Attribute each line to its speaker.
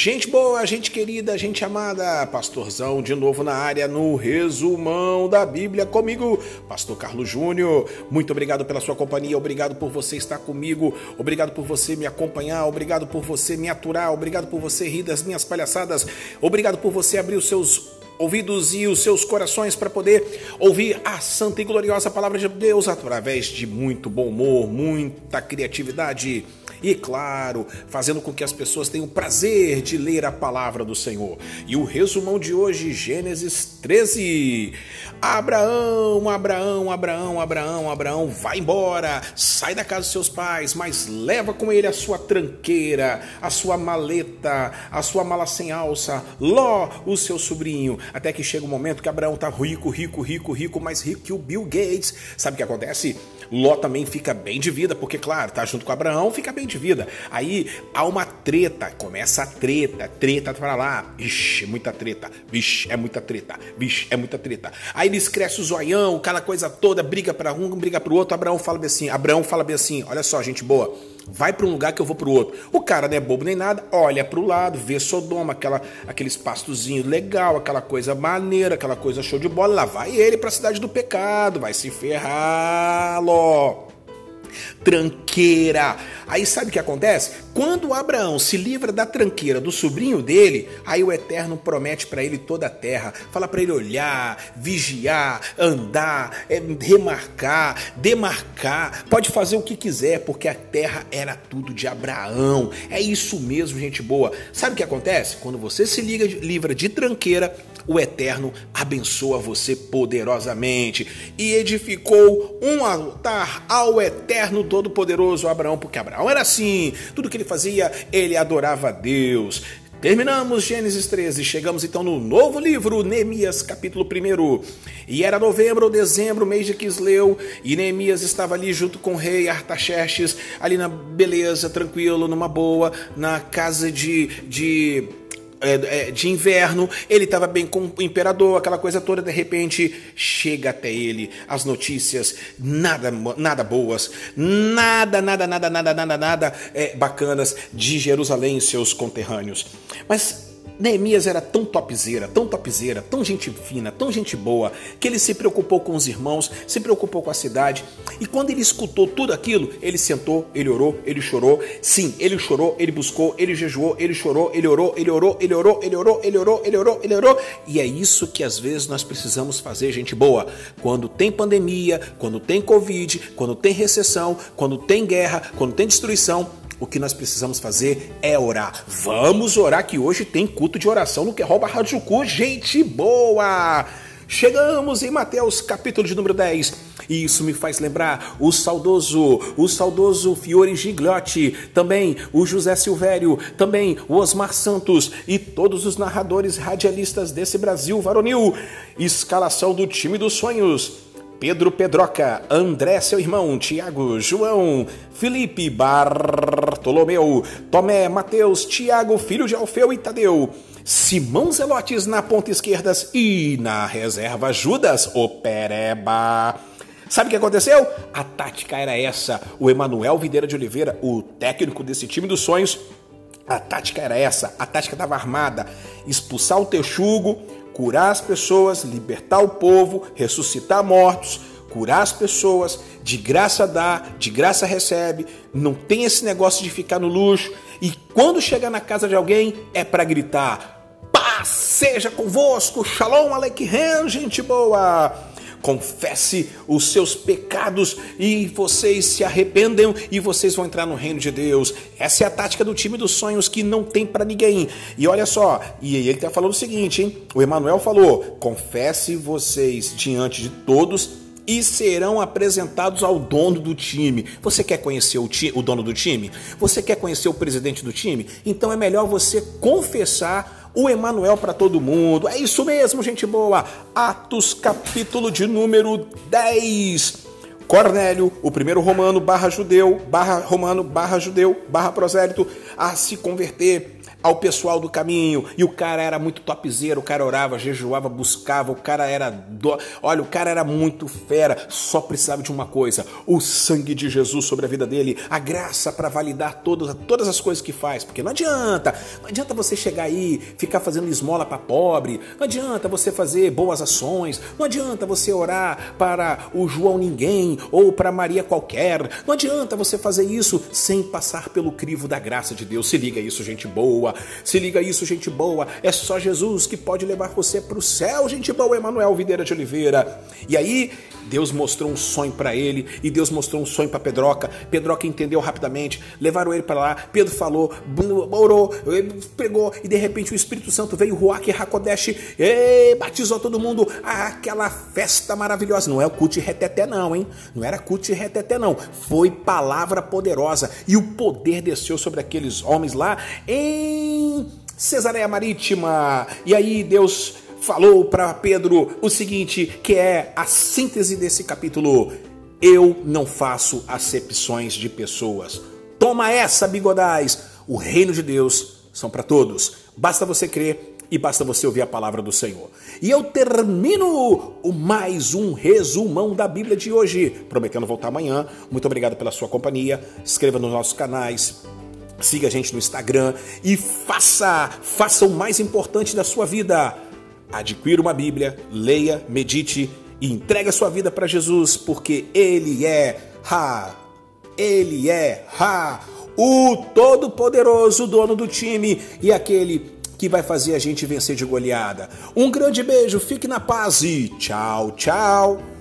Speaker 1: Gente boa, gente querida, gente amada, pastorzão de novo na área no resumão da Bíblia comigo, Pastor Carlos Júnior. Muito obrigado pela sua companhia, obrigado por você estar comigo, obrigado por você me acompanhar, obrigado por você me aturar, obrigado por você rir das minhas palhaçadas, obrigado por você abrir os seus ouvidos e os seus corações para poder ouvir a santa e gloriosa palavra de Deus através de muito bom humor, muita criatividade e, claro, fazendo com que as pessoas tenham prazer de ler a palavra do Senhor. E o resumão de hoje, Gênesis 13. Abraão, Abraão, Abraão, Abraão, Abraão, vai embora, sai da casa dos seus pais, mas leva com ele a sua tranqueira, a sua maleta, a sua mala sem alça, Ló, o seu sobrinho, até que chega o um momento que Abraão tá rico, rico, rico, rico, mais rico que o Bill Gates. Sabe o que acontece? Ló também fica bem de vida, porque, claro, tá junto com Abraão, fica bem vida. Aí há uma treta, começa a treta, treta para lá. Vixe, muita treta. Vixe, é muita treta. Vixe, é muita treta. Aí eles crescem o zoião, aquela coisa toda, briga para um, briga para o outro. Abraão fala bem assim, Abraão fala bem assim, olha só, gente boa vai para um lugar que eu vou para o outro. O cara não é bobo nem nada, olha para o lado, vê Sodoma, aquela, aqueles pastozinhos legal, aquela coisa maneira, aquela coisa show de bola. Lá vai ele para a cidade do pecado, vai se ferrar, Ló tranqueira. Aí sabe o que acontece? Quando Abraão se livra da tranqueira do sobrinho dele, aí o Eterno promete para ele toda a terra. Fala para ele olhar, vigiar, andar, é, remarcar, demarcar. Pode fazer o que quiser, porque a terra era tudo de Abraão. É isso mesmo, gente boa. Sabe o que acontece? Quando você se liga, livra de tranqueira, o Eterno abençoa você poderosamente e edificou um altar ao Eterno Todo-Poderoso Abraão, porque Abraão era assim, tudo que ele fazia, ele adorava a Deus. Terminamos Gênesis 13, chegamos então no novo livro, Neemias, capítulo 1. E era novembro ou dezembro, mês de Quisleu, e Neemias estava ali junto com o rei Artaxerxes, ali na beleza, tranquilo, numa boa, na casa de, de é, é, de inverno, ele estava bem com o imperador, aquela coisa toda, de repente chega até ele as notícias nada, nada boas, nada, nada, nada, nada, nada, nada é, bacanas de Jerusalém e seus conterrâneos. Mas Neemias era tão topzeira, tão topzeira, tão gente fina, tão gente boa, que ele se preocupou com os irmãos, se preocupou com a cidade. E quando ele escutou tudo aquilo, ele sentou, ele orou, ele chorou. Sim, ele chorou, ele buscou, ele jejuou, ele chorou, ele orou, ele orou, ele orou, ele orou, ele orou, ele orou, ele orou. E é isso que às vezes nós precisamos fazer, gente boa. Quando tem pandemia, quando tem Covid, quando tem recessão, quando tem guerra, quando tem destruição, o que nós precisamos fazer é orar. Vamos orar que hoje tem culto de oração no que rouba Rádio Cu, gente boa! Chegamos em Mateus capítulo de número 10. E isso me faz lembrar o saudoso, o saudoso Fiore Gigliotti, também o José Silvério, também o Osmar Santos e todos os narradores radialistas desse Brasil varonil. Escalação do time dos sonhos. Pedro Pedroca, André, seu irmão, Tiago, João, Felipe, Bartolomeu, Tomé, Mateus, Tiago, filho de Alfeu e Tadeu, Simão Zelotes na ponta esquerda e na reserva Judas, o Pereba. Sabe o que aconteceu? A tática era essa. O Emanuel Videira de Oliveira, o técnico desse time dos sonhos, a tática era essa. A tática estava armada: expulsar o texugo, curar as pessoas, libertar o povo, ressuscitar mortos, curar as pessoas, de graça dá, de graça recebe, não tem esse negócio de ficar no luxo. E quando chegar na casa de alguém é para gritar: paz seja convosco, shalom aleichem, gente boa confesse os seus pecados e vocês se arrependem e vocês vão entrar no reino de Deus. Essa é a tática do time dos sonhos que não tem para ninguém. E olha só, e ele está falando o seguinte, hein? O Emanuel falou: confesse vocês diante de todos e serão apresentados ao dono do time. Você quer conhecer o, ti o dono do time? Você quer conhecer o presidente do time? Então é melhor você confessar o Emanuel para todo mundo. É isso mesmo, gente boa. Atos capítulo de número 10. Cornélio, o primeiro romano barra judeu, barra romano barra judeu, barra prosélito, a se converter ao pessoal do caminho e o cara era muito topzera, o cara orava, jejuava, buscava, o cara era do... olha, o cara era muito fera, só precisava de uma coisa, o sangue de Jesus sobre a vida dele, a graça para validar todas, todas as coisas que faz, porque não adianta, não adianta você chegar aí, ficar fazendo esmola para pobre, não adianta você fazer boas ações, não adianta você orar para o João ninguém ou para Maria qualquer, não adianta você fazer isso sem passar pelo crivo da graça de Deus. Se liga isso, gente boa boa. Se liga isso, gente boa. É só Jesus que pode levar você para o céu, gente boa. Emanuel Videira de Oliveira. E aí, Deus mostrou um sonho para ele e Deus mostrou um sonho para Pedroca. Pedroca entendeu rapidamente, levaram ele para lá. Pedro falou, orou, pegou e de repente o Espírito Santo veio, Ruach Hakodesh, e batizou todo mundo. Aquela festa maravilhosa. Não é o Cut Reteté, não, hein? Não era Cut Reteté, não. Foi palavra poderosa e o poder desceu sobre aqueles homens lá em Cesareia Marítima. E aí Deus falou para Pedro o seguinte, que é a síntese desse capítulo: Eu não faço acepções de pessoas. Toma essa, bigodais! O reino de Deus são para todos. Basta você crer e basta você ouvir a palavra do Senhor. E eu termino o mais um resumão da Bíblia de hoje, prometendo voltar amanhã. Muito obrigado pela sua companhia. Inscreva nos nossos canais. Siga a gente no Instagram e faça, faça o mais importante da sua vida adquira uma Bíblia, leia, medite e entregue a sua vida para Jesus, porque Ele é Ha, Ele é Ha, o Todo-Poderoso, dono do time e aquele que vai fazer a gente vencer de goleada. Um grande beijo, fique na paz e tchau, tchau.